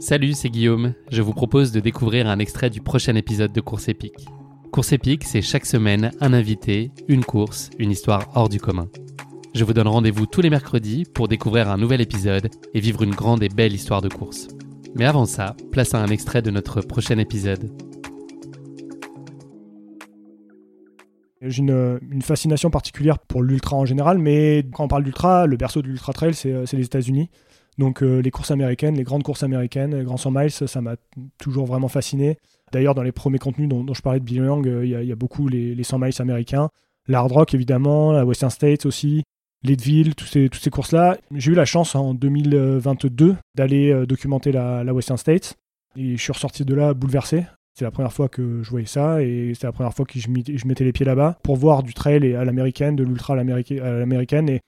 Salut, c'est Guillaume. Je vous propose de découvrir un extrait du prochain épisode de Course épique. Course épique, c'est chaque semaine un invité, une course, une histoire hors du commun. Je vous donne rendez-vous tous les mercredis pour découvrir un nouvel épisode et vivre une grande et belle histoire de course. Mais avant ça, place à un extrait de notre prochain épisode. J'ai une, une fascination particulière pour l'ultra en général, mais quand on parle d'ultra, le berceau de l'ultra trail, c'est c'est les États-Unis. Donc euh, les courses américaines, les grandes courses américaines, les grands 100 miles, ça m'a toujours vraiment fasciné. D'ailleurs, dans les premiers contenus dont, je parlais de Bill Young, euh, il y, a- beaucoup les, les 100 miles américains, l'hard rock évidemment, la Western States aussi, Leadville, toutes ces courses-là. J'ai eu la chance en 2022 d'aller euh, documenter la, Western States et je suis ressorti de là bouleversé. C'est la première fois que je voyais ça et c'est la première fois que je, je mettais les pieds là-bas pour voir du trail et à l'américaine, de l'ultra à l'américaine. Et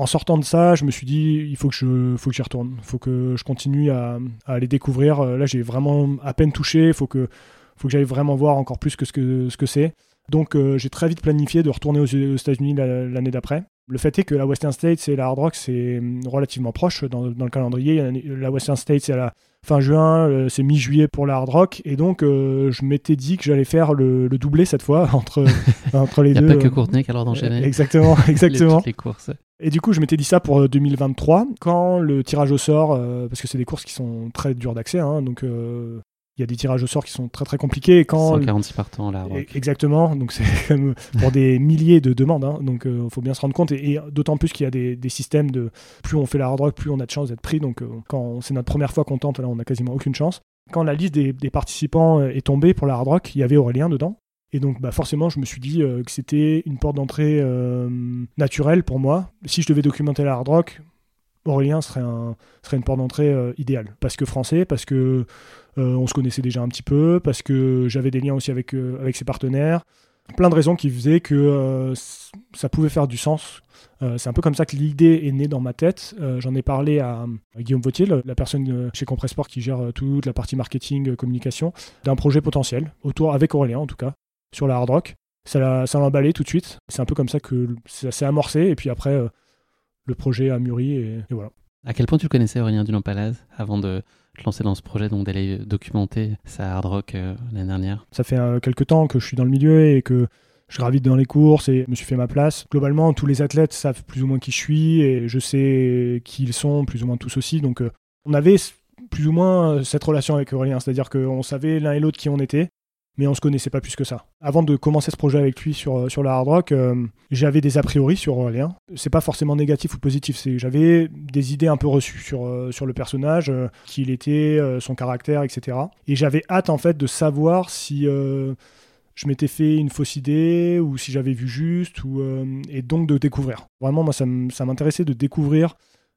en sortant de ça, je me suis dit, il faut que je, faut que j'y retourne. Il faut que je continue à, à aller découvrir. Euh, Là, j'ai vraiment à peine touché. Il faut que, faut que j'aille vraiment voir encore plus que ce que, ce que c'est. Donc, euh, j'ai très vite planifié de retourner aux, aux États-Unis la- l'année d'après. Le fait est que la Western States et la Hard Rock, c'est hum, relativement proche dans, dans le calendrier. La Western States, c'est à la fin juin, euh, c'est mi-juillet pour la Hard Rock. Et donc, euh, je m'étais dit que j'allais faire le, le doublé cette fois entre, entre les Il n'y a deux. pas que euh, Courtenay qui a l'ordre d'enchaîner Exactement, les- exactement. toutes les courses. Et du coup, je m'étais dit ça pour euh, 2023, quand le tirage au sort, euh, parce que c'est des courses qui sont très dures d'accès, hein, donc euh, il y a des tirages au sort qui sont très très compliqués. Et quand 146 partants là. E- Exactement, donc c'est comme pour des milliers de demandes, hein, donc il faut bien se rendre compte, et, et d'autant plus qu'il y a des, des systèmes de plus on fait la hard rock, plus on a de chances d'être pris, donc euh, quand c'est notre première fois qu'on tente, là on a quasiment aucune chance. Quand la liste des, des participants euh, est tombée pour la hard rock, il y avait Aurélien dedans, et donc bah, forcément je me suis dit euh, que c'était une porte d'entrée euh, naturelle pour moi. Si je devais documenter la hard rock, Aurélien serait, un, serait une porte d'entrée euh, idéale, parce que français, parce que on se connaissait déjà un petit peu, parce que j'avais des liens aussi avec, avec ses partenaires. Plein de raisons qui faisaient que ça pouvait faire du sens. C'est un peu comme ça que l'idée est née dans ma tête. J'en ai parlé à, à Guillaume Vautier, la personne chez Compressport qui gère toute la partie marketing, communication, d'un projet potentiel, autour, avec Aurélien en tout cas, sur la hard rock. Ça l'a ça l'a emballé tout de suite. C'est un peu comme ça que ça s'est amorcé. Et puis après, euh, le projet a mûri et, et voilà. À quel point tu le connaissais Aurélien Dunant-Palaz avant de te lancer dans ce projet, donc d'aller documenter sa hard rock euh, l'année dernière? Ça fait euh, quelques temps que je suis dans le milieu et que je gravite dans les courses et je me suis fait ma place. Globalement, tous les athlètes savent plus ou moins qui je suis et je sais qui ils sont, plus ou moins tous aussi. Donc, euh, on avait plus ou moins euh, cette relation avec Aurélien, c'est-à-dire qu'on savait l'un et l'autre qui on était, mais on se connaissait pas plus que ça. Avant de commencer ce projet avec lui sur, euh, sur la hard rock, euh, j'avais des a priori sur Aurélien. C'est pas forcément négatif ou positif, j'avais des idées un peu reçues sur, euh, sur le personnage, euh, qui il était, euh, son caractère, etc. Et j'avais hâte en fait de savoir si euh, je m'étais fait une fausse idée ou si j'avais vu juste, ou, euh, et donc de découvrir. Vraiment, moi, ça m'intéressait de découvrir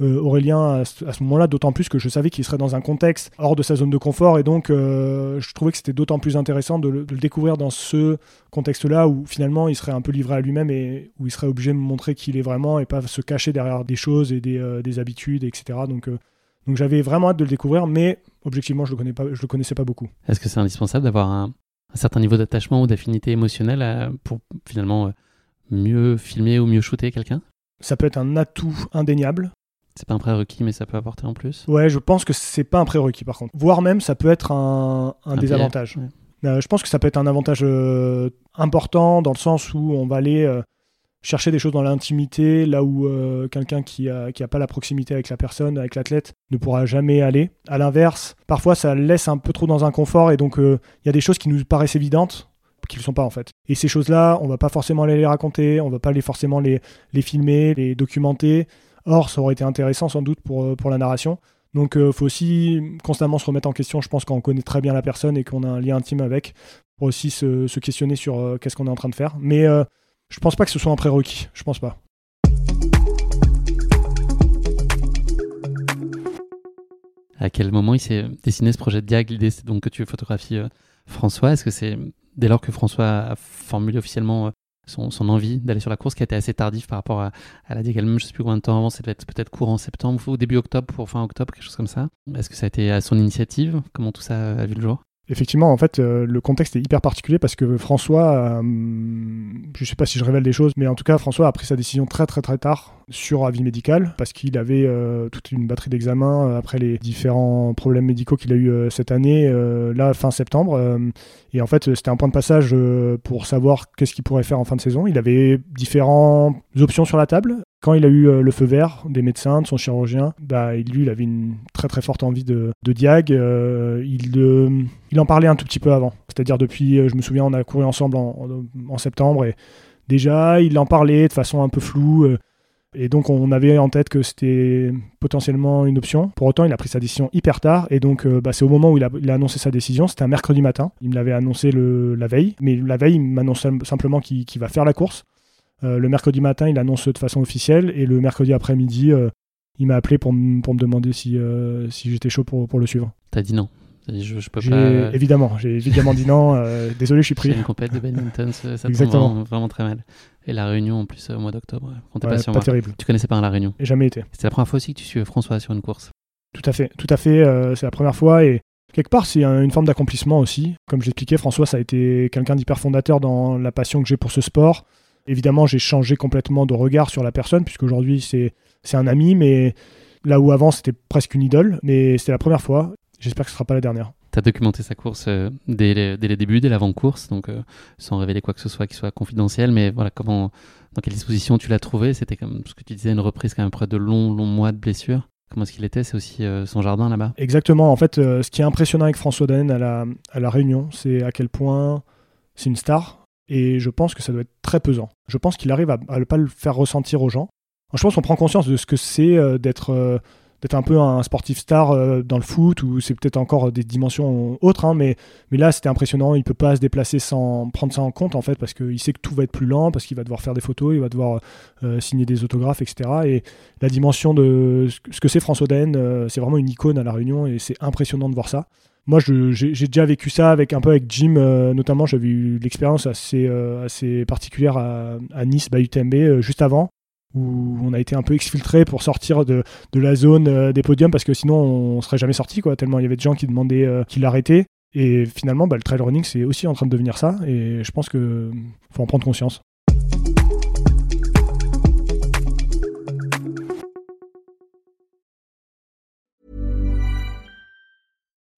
euh, Aurélien à ce, moment-là, d'autant plus que je savais qu'il serait dans un contexte hors de sa zone de confort, et donc euh, je trouvais que c'était d'autant plus intéressant de le, de le découvrir dans ce contexte-là où finalement il serait un peu livré à lui-même et où il serait obligé de me montrer qui il est vraiment et pas se cacher derrière des choses et des, euh, des habitudes, etc. Donc, donc j'avais vraiment hâte de le découvrir, mais objectivement, je le, connais pas, je le connaissais pas beaucoup. Est-ce que c'est indispensable d'avoir un, un certain niveau d'attachement ou d'affinité émotionnelle à- pour finalement mieux filmer ou mieux shooter quelqu'un? Ça peut être un atout indéniable. C'est pas un prérequis, mais ça peut apporter en plus. Ouais, je pense que c'est pas un prérequis par contre. Voire même, ça peut être un, un Un désavantage. Euh, je pense que ça peut être un avantage euh, important dans le sens où on va aller euh, chercher des choses dans l'intimité, là où quelqu'un qui n'a qui a pas la proximité avec la personne, avec l'athlète, ne pourra jamais aller. À l'inverse, parfois ça laisse un peu trop dans un confort et donc il y a des choses qui nous paraissent évidentes qui ne le sont pas en fait. Et ces choses-là, on va pas forcément aller les raconter, on va pas les, forcément les, les filmer, les documenter. Or, ça aurait été intéressant sans doute pour, euh, pour la narration. Donc il faut aussi constamment se remettre en question, je pense, quand on connaît très bien la personne et qu'on a un lien intime avec, pour aussi se, se questionner sur qu'est-ce qu'on est en train de faire. Mais je pense pas que ce soit un prérequis. Je pense pas. À quel moment il s'est dessiné ce projet de Diag L'idée, c'est donc que tu photographies euh, François? Est-ce que c'est dès lors que François a formulé officiellement euh, son, envie d'aller sur la course, qui a été assez tardif par rapport à, la elle-même Je sais plus combien de temps avant, c'était peut-être courant septembre ou début octobre pour fin octobre, quelque chose comme ça. Est-ce que ça a été à son initiative? Comment tout ça a vu le jour? Effectivement, en fait, euh, le contexte est hyper particulier parce que François, euh, je ne sais pas si je révèle des choses, mais en tout cas, François a pris sa décision très très très tard sur avis médical parce qu'il avait euh, toute une batterie d'examens après les différents problèmes médicaux qu'il a eu cette année, là fin septembre. et en fait, c'était un point de passage pour savoir qu'est-ce qu'il pourrait faire en fin de saison. Il avait différentes options sur la table quand il a eu euh, le feu vert des médecins, de son chirurgien, bah, lui, il avait une très très forte envie de, diag. Euh, il, euh, il en parlait un tout petit peu avant. C'est-à-dire depuis, je me souviens, on a couru ensemble en, septembre et déjà, il en parlait de façon un peu floue. et donc, on avait en tête que c'était potentiellement une option. Pour autant, il a pris sa décision hyper tard. Et donc, bah, c'est au moment où il a, annoncé sa décision. C'était un mercredi matin. Il me l'avait annoncé le, la veille. Mais la veille, il m'annonce simplement qu'il va faire la course. Euh, le mercredi matin, il annonce de façon officielle et le mercredi après-midi, euh, il m'a appelé pour, pour, me demander si, euh, si j'étais chaud pour, pour le suivre. T'as dit non je, je peux pas... Évidemment, j'ai évidemment dit non. désolé, je suis pris. C'est une compète de badminton, ça, ça vraiment, très mal. Et la Réunion en plus au mois d'octobre, comptez pas sur pas terrible. Tu connaissais pas la Réunion J'ai jamais été. C'est la première fois aussi que tu suis François sur une course. Tout à fait, tout à fait. c'est la première fois et quelque part c'est une forme d'accomplissement aussi. Comme j'expliquais, François, ça a été quelqu'un d'hyper fondateur dans la passion que j'ai pour ce sport. Évidemment, j'ai changé complètement de regard sur la personne, puisqu'aujourd'hui, c'est, c'est un ami, mais là où avant, c'était presque une idole. Mais c'était la première fois. J'espère que ce ne sera pas la dernière. Tu as documenté sa course euh, dès, les, dès, les, débuts, dès l'avant-course, donc euh, sans révéler quoi que ce soit qui soit confidentiel. Mais voilà, comment, dans quelle disposition tu l'as trouvé? C'était comme ce que tu disais, une reprise quand même après de longs, longs mois de blessure. Comment est-ce qu'il était? C'est aussi euh, son jardin là-bas? Exactement. En fait, ce qui est impressionnant avec François Daen à la, à la Réunion, c'est à quel point c'est une star et je pense que ça doit être très pesant. Je pense qu'il arrive à ne pas le faire ressentir aux gens. Je pense qu'on prend conscience de ce que c'est euh, d'être euh, d'être un peu un sportif star euh, dans le foot, ou c'est peut-être encore des dimensions autres, hein, mais, mais là c'était impressionnant, il peut pas se déplacer sans prendre ça en compte en fait, parce qu'il sait que tout va être plus lent, parce qu'il va devoir faire des photos, il va devoir signer des autographes, etc. Et la dimension de ce que c'est François Daen, c'est vraiment une icône à La Réunion, et c'est impressionnant de voir ça moi, j'ai déjà vécu ça avec un peu avec Jim, euh, notamment. J'avais eu l'expérience assez, euh, assez particulière à, Nice, by UTMB, euh, juste avant, où on a été un peu exfiltré pour sortir de, de la zone des podiums parce que sinon on serait jamais sorti, quoi. Tellement il y avait de gens qui demandaient qu'il l'arrêtait. Et finalement, bah, le trail running, c'est aussi en train de devenir ça. Et je pense qu'il faut en prendre conscience.